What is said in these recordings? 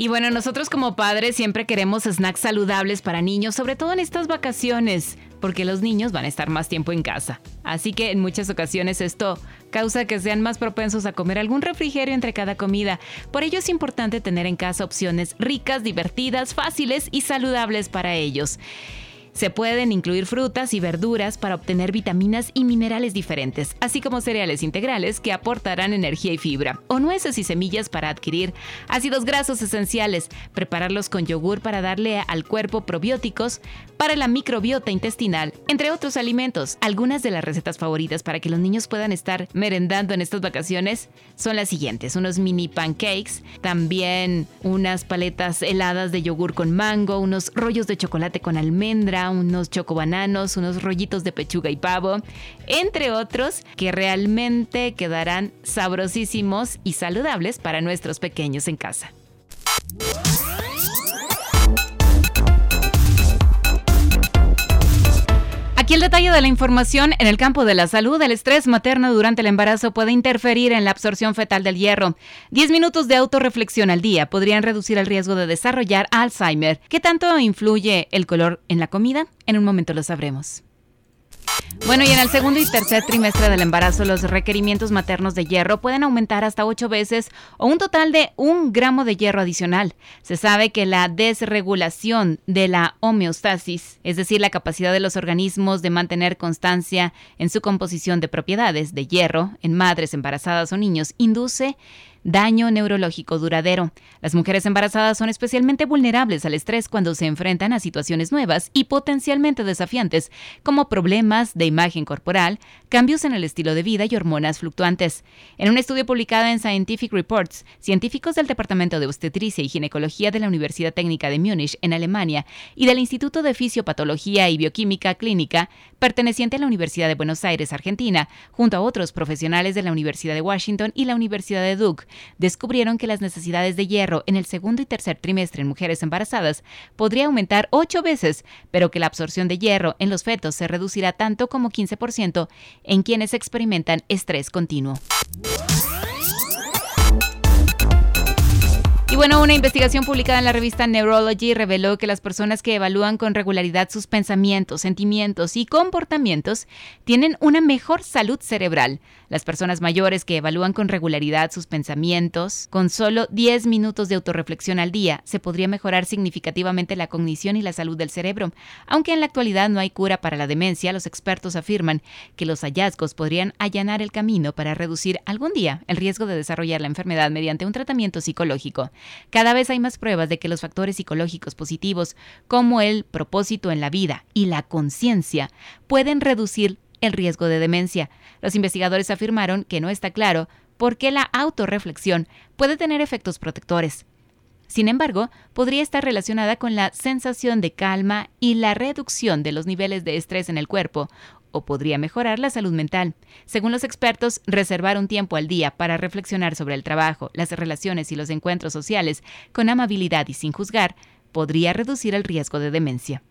Y bueno, nosotros como padres siempre queremos snacks saludables para niños, sobre todo en estas vacaciones, porque los niños van a estar más tiempo en casa. Así que en muchas ocasiones esto causa que sean más propensos a comer algún refrigerio entre cada comida. Por ello es importante tener en casa opciones ricas, divertidas, fáciles y saludables para ellos. Se pueden incluir frutas y verduras para obtener vitaminas y minerales diferentes, así como cereales integrales que aportarán energía y fibra, o nueces y semillas para adquirir ácidos grasos esenciales, prepararlos con yogur para darle al cuerpo probióticos para la microbiota intestinal, entre otros alimentos. Algunas de las recetas favoritas para que los niños puedan estar merendando en estas vacaciones son las siguientes, unos mini pancakes, también unas paletas heladas de yogur con mango, unos rollos de chocolate con almendra, unos chocobananos, unos rollitos de pechuga y pavo, entre otros que realmente quedarán sabrosísimos y saludables para nuestros pequeños en casa. Aquí el detalle de la información en el campo de la salud. El estrés materno durante el embarazo puede interferir en la absorción fetal del hierro. Diez minutos de autorreflexión al día podrían reducir el riesgo de desarrollar Alzheimer. ¿Qué tanto influye el color en la comida? En un momento lo sabremos. Bueno, y en el segundo y tercer trimestre del embarazo, los requerimientos maternos de hierro pueden aumentar hasta ocho veces o un total de un gramo de hierro adicional. Se sabe que la desregulación de la homeostasis, es decir, la capacidad de los organismos de mantener constancia en su composición de propiedades de hierro en madres embarazadas o niños, induce daño neurológico duradero. Las mujeres embarazadas son especialmente vulnerables al estrés cuando se enfrentan a situaciones nuevas y potencialmente desafiantes, como problemas de imagen corporal, cambios en el estilo de vida y hormonas fluctuantes. En un estudio publicado en Scientific Reports, científicos del Departamento de Obstetricia y Ginecología de la Universidad Técnica de Múnich, en Alemania, y del Instituto de Fisiopatología y Bioquímica Clínica, perteneciente a la Universidad de Buenos Aires, Argentina, junto a otros profesionales de la Universidad de Washington y la Universidad de Duke, descubrieron que las necesidades de hierro en el segundo y tercer trimestre en mujeres embarazadas podría aumentar ocho veces, pero que la absorción de hierro en los fetos se reducirá tanto como 15% en quienes experimentan estrés continuo. Bueno, una investigación publicada en la revista Neurology reveló que las personas que evalúan con regularidad sus pensamientos, sentimientos y comportamientos tienen una mejor salud cerebral. Las personas mayores que evalúan con regularidad sus pensamientos, con solo 10 minutos de autorreflexión al día, se podría mejorar significativamente la cognición y la salud del cerebro. Aunque en la actualidad no hay cura para la demencia, los expertos afirman que los hallazgos podrían allanar el camino para reducir algún día el riesgo de desarrollar la enfermedad mediante un tratamiento psicológico. Cada vez hay más pruebas de que los factores psicológicos positivos, como el propósito en la vida y la conciencia, pueden reducir el riesgo de demencia. Los investigadores afirmaron que no está claro por qué la autorreflexión puede tener efectos protectores. Sin embargo, podría estar relacionada con la sensación de calma y la reducción de los niveles de estrés en el cuerpo, o podría mejorar la salud mental. Según los expertos, reservar un tiempo al día para reflexionar sobre el trabajo, las relaciones y los encuentros sociales con amabilidad y sin juzgar podría reducir el riesgo de demencia.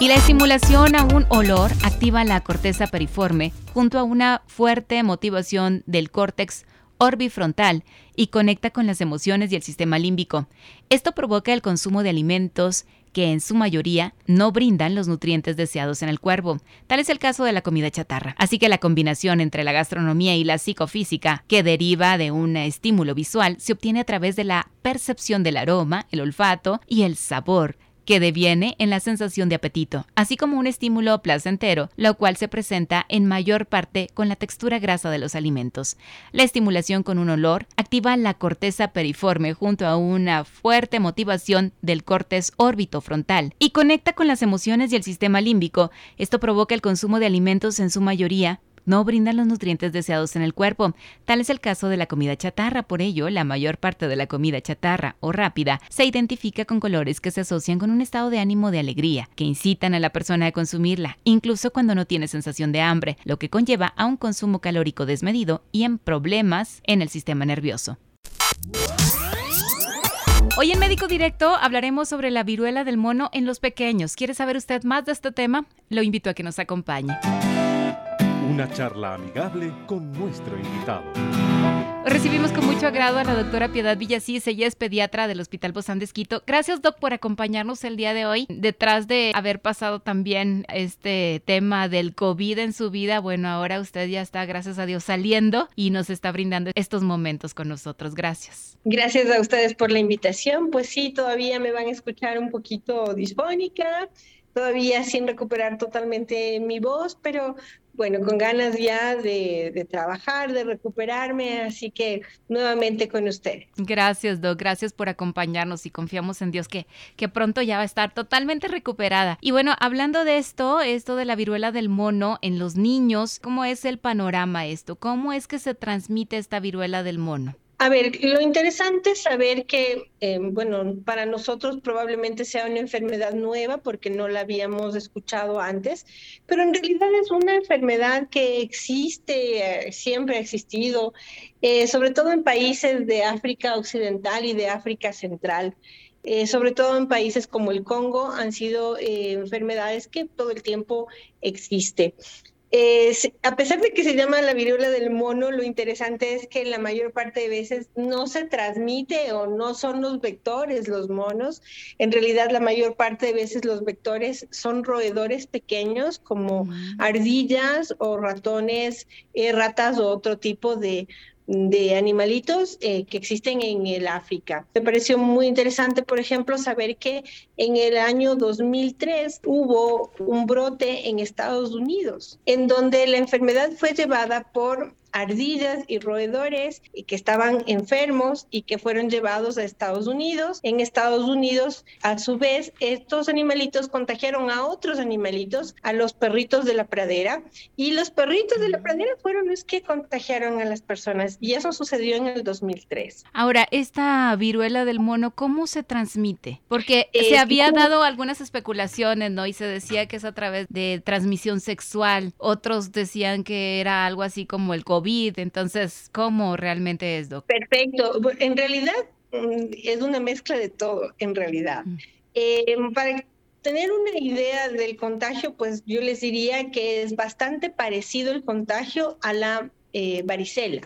Y la estimulación a un olor activa la corteza periforme junto a una fuerte motivación del córtex orbifrontal y conecta con las emociones y el sistema límbico. Esto provoca el consumo de alimentos que en su mayoría no brindan los nutrientes deseados en el cuerpo. Tal es el caso de la comida chatarra. Así que la combinación entre la gastronomía y la psicofísica, que deriva de un estímulo visual, se obtiene a través de la percepción del aroma, el olfato y el sabor que deviene en la sensación de apetito, así como un estímulo placentero, lo cual se presenta en mayor parte con la textura grasa de los alimentos. La estimulación con un olor activa la corteza periforme junto a una fuerte motivación del córtex frontal y conecta con las emociones y el sistema límbico. Esto provoca el consumo de alimentos en su mayoría no brindan los nutrientes deseados en el cuerpo. Tal es el caso de la comida chatarra, por ello, la mayor parte de la comida chatarra o rápida se identifica con colores que se asocian con un estado de ánimo de alegría, que incitan a la persona a consumirla, incluso cuando no tiene sensación de hambre, lo que conlleva a un consumo calórico desmedido y en problemas en el sistema nervioso. Hoy en Médico Directo hablaremos sobre la viruela del mono en los pequeños. ¿Quiere saber usted más de este tema? Lo invito a que nos acompañe. Una charla amigable con nuestro invitado. Recibimos con mucho agrado a la doctora Piedad Villasís, ella es pediatra del Hospital Bozán de Gracias, doc, por acompañarnos el día de hoy. Detrás de haber pasado también este tema del COVID en su vida, bueno, ahora usted ya está, gracias a Dios, saliendo y nos está brindando estos momentos con nosotros. Gracias. Gracias a ustedes por la invitación. Pues sí, todavía me van a escuchar un poquito disfónica todavía sin recuperar totalmente mi voz, pero bueno, con ganas ya de, trabajar, de recuperarme, así que nuevamente con usted. Gracias, Doc, gracias por acompañarnos y confiamos en Dios que, que pronto ya va a estar totalmente recuperada. Y bueno, hablando de esto, esto de la viruela del mono en los niños, ¿cómo es el panorama esto? ¿Cómo es que se transmite esta viruela del mono? A ver, lo interesante es saber que, eh, bueno, para nosotros probablemente sea una enfermedad nueva porque no la habíamos escuchado antes, pero en realidad es una enfermedad que existe, eh, siempre ha existido, eh, sobre todo en países de África Occidental y de África Central. sobre todo en países como el Congo, han sido enfermedades que todo el tiempo existe a pesar de que se llama la viruela del mono, lo interesante es que la mayor parte de veces no se transmite o no son los vectores los monos. En realidad, la mayor parte de veces los vectores son roedores pequeños como ardillas o ratones, eh, ratas o otro tipo de de animalitos eh, que existen en el África. Me pareció muy interesante, por ejemplo, saber que en el año 2003 hubo un brote en Estados Unidos, en donde la enfermedad fue llevada por ardillas y roedores que estaban enfermos y que fueron llevados a Estados Unidos. En Estados Unidos, a su vez, estos animalitos contagiaron a otros animalitos, a los perritos de la pradera, y los perritos de la pradera fueron los que contagiaron a las personas, y eso sucedió en el 2003. Ahora, esta viruela del mono, ¿cómo se transmite? Porque se había dado algunas especulaciones, ¿no? Y se decía que es a través de transmisión sexual, otros decían que era algo así como el COVID entonces, ¿cómo realmente es, doctor? Perfecto. En realidad mm, es una mezcla de todo, en realidad. Eh, para tener una idea del contagio, pues yo les diría que es bastante parecido el contagio a la eh, varicela.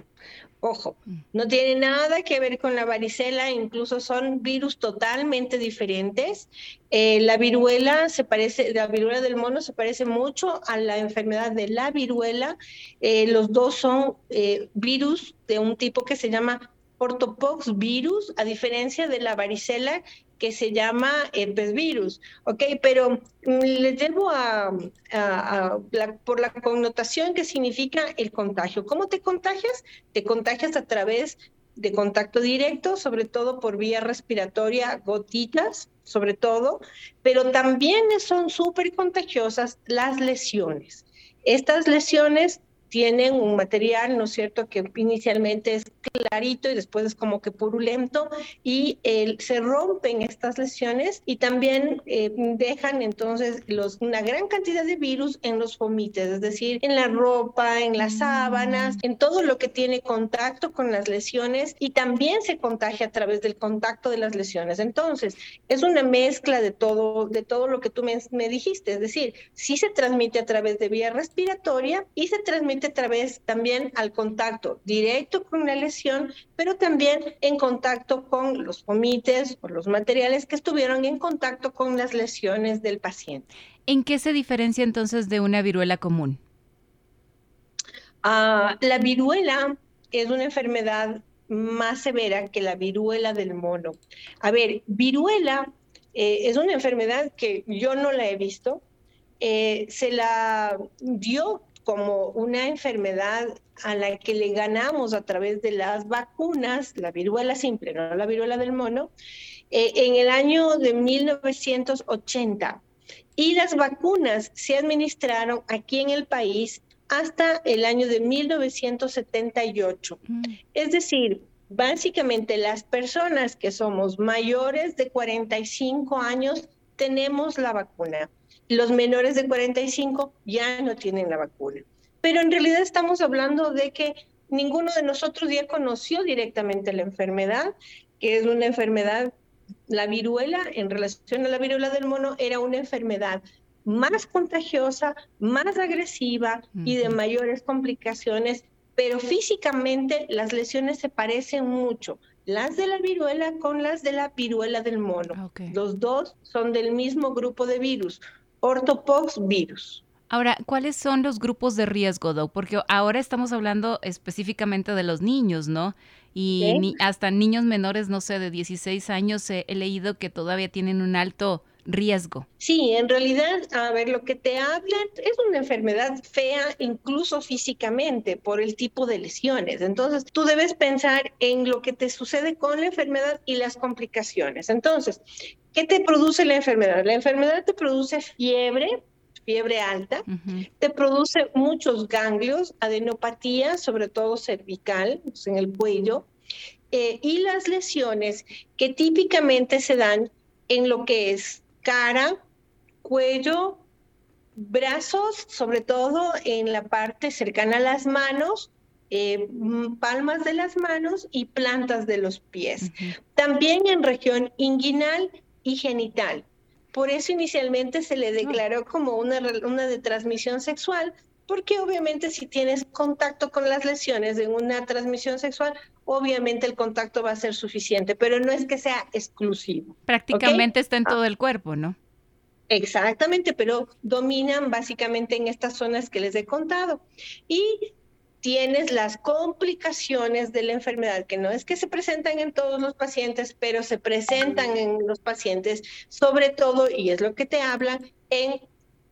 Ojo, mm. no tiene nada que ver con la varicela, incluso son virus totalmente diferentes. Eh, la viruela se parece, la viruela del mono se parece mucho a la enfermedad de la viruela. Eh, los dos son eh, virus de un tipo que se llama ortopox virus, a diferencia de la varicela que se llama herpes virus, ¿ok? Pero mm, les debo a, por la connotación que significa el contagio. ¿Cómo te contagias? Te contagias a través de contacto directo, sobre todo por vía respiratoria, gotitas, sobre todo, pero también son súper contagiosas las lesiones. Estas lesiones tienen un material, ¿no es cierto?, que inicialmente es clarito y después es como que purulento y se rompen estas lesiones y también eh, dejan entonces los, una gran cantidad de virus en los fomites, es decir, en la ropa, en las sábanas, en todo lo que tiene contacto con las lesiones y también se contagia a través del contacto de las lesiones. Entonces, es una mezcla de todo, de todo lo que tú me, me dijiste, es decir, sí se transmite a través de vía respiratoria y se transmite a través también al contacto directo con la lesión, pero también en contacto con los comites o los materiales que estuvieron en contacto con las lesiones del paciente. ¿En qué se diferencia entonces de una viruela común? Ah, la viruela es una enfermedad más severa que la viruela del mono. A ver, viruela eh, es una enfermedad que yo no la he visto. Eh, se la dio como una enfermedad a la que le ganamos a través de las vacunas, la viruela simple, no la viruela del mono, eh, en el año de 1980. Y las vacunas se administraron aquí en el país hasta el año de 1978. Mm. Es decir, básicamente las personas que somos mayores de 45 años tenemos la vacuna. Los menores de 45 ya no tienen la vacuna. Pero en realidad estamos hablando de que ninguno de nosotros ya conoció directamente la enfermedad, que es una enfermedad, la viruela, en relación a la viruela del mono, era una enfermedad más contagiosa, más agresiva y de mayores complicaciones, pero físicamente las lesiones se parecen mucho, las de la viruela con las de la viruela del mono. Los dos son del mismo grupo de virus, ortopox virus. Ahora, ¿cuáles son los grupos de riesgo, Doc? Porque ahora estamos hablando específicamente de los niños, ¿no? Y hasta niños menores, no sé, de 16 años he leído que todavía tienen un alto riesgo. Sí, en realidad, a ver, lo que te hablan es una enfermedad fea incluso físicamente por el tipo de lesiones. Entonces, tú debes pensar en lo que te sucede con la enfermedad y las complicaciones. Entonces, ¿qué te produce la enfermedad? La enfermedad te produce fiebre, fiebre alta, te produce muchos ganglios, adenopatía, sobre todo cervical, pues, en el cuello, eh, y las lesiones que típicamente se dan en lo que es cara, cuello, brazos, sobre todo en la parte cercana a las manos, eh, palmas de las manos y plantas de los pies. También en región inguinal y genital. Por eso inicialmente se le ah. declaró como una, una de transmisión sexual, porque obviamente si tienes contacto con las lesiones de una transmisión sexual, obviamente el contacto va a ser suficiente, pero no es que sea exclusivo. Prácticamente está en todo el cuerpo, ¿no? Exactamente, pero dominan básicamente en estas zonas que les he contado. Y tienes las complicaciones de la enfermedad, que no es que se presentan en todos los pacientes, pero se presentan en los pacientes, sobre todo, y es lo que te hablan, en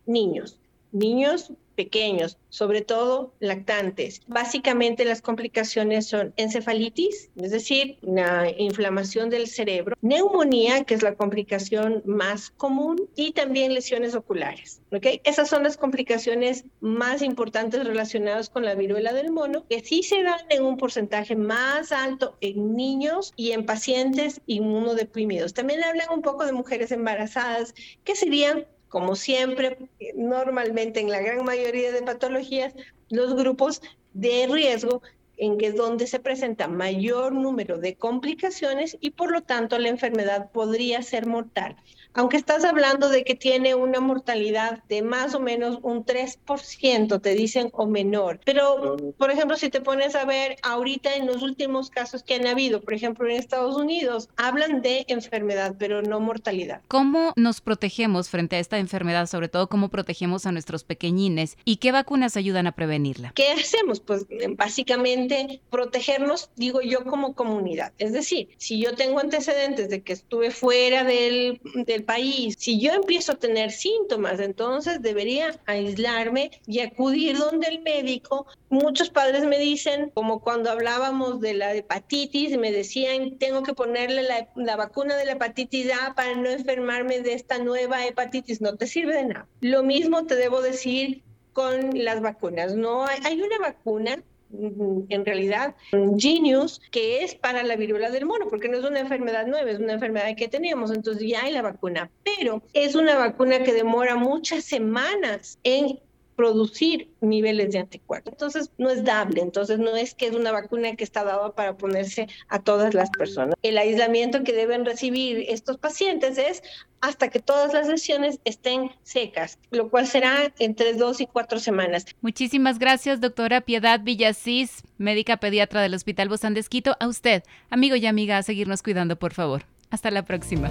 niños. Niños pequeños, sobre todo lactantes. Básicamente las complicaciones son encefalitis, es decir, una inflamación del cerebro, neumonía, que es la complicación más común, y también lesiones oculares. ¿okay? Esas son las complicaciones más importantes relacionadas con la viruela del mono, que sí se dan en un porcentaje más alto en niños y en pacientes inmunodeprimidos. También hablan un poco de mujeres embarazadas, que serían como siempre, normalmente en la gran mayoría de patologías, los grupos de riesgo en que es donde se presenta mayor número de complicaciones y por lo tanto la enfermedad podría ser mortal aunque estás hablando de que tiene una mortalidad de más o menos un 3%, te dicen, o menor. Pero, por ejemplo, si te pones a ver ahorita en los últimos casos que han habido, por ejemplo, en Estados Unidos, hablan de enfermedad, pero no mortalidad. ¿Cómo nos protegemos frente a esta enfermedad? Sobre todo, ¿cómo protegemos a nuestros pequeñines? ¿Y qué vacunas ayudan a prevenirla? ¿Qué hacemos? Pues básicamente protegernos, digo yo, como comunidad. Es decir, si yo tengo antecedentes de que estuve fuera del, del país. Si yo empiezo a tener síntomas, entonces debería aislarme y acudir donde el médico. Muchos padres me dicen, como cuando hablábamos de la hepatitis, me decían, tengo que ponerle la, la vacuna de la hepatitis A para no enfermarme de esta nueva hepatitis. No te sirve de nada. Lo mismo te debo decir con las vacunas. No hay, hay una vacuna en realidad Genius, que es para la viruela del mono, porque no es una enfermedad nueva, es una enfermedad que teníamos, entonces ya hay la vacuna, pero es una vacuna que demora muchas semanas en producir niveles de anticuerpos. Entonces, no es dable, entonces no es que es una vacuna que está dada para ponerse a todas las personas. El aislamiento que deben recibir estos pacientes es hasta que todas las lesiones estén secas, lo cual será entre dos y cuatro semanas. Muchísimas gracias, doctora Piedad Villasís, médica pediatra del Hospital Bozán de. A usted, amigo y amiga, a seguirnos cuidando, por favor. Hasta la próxima.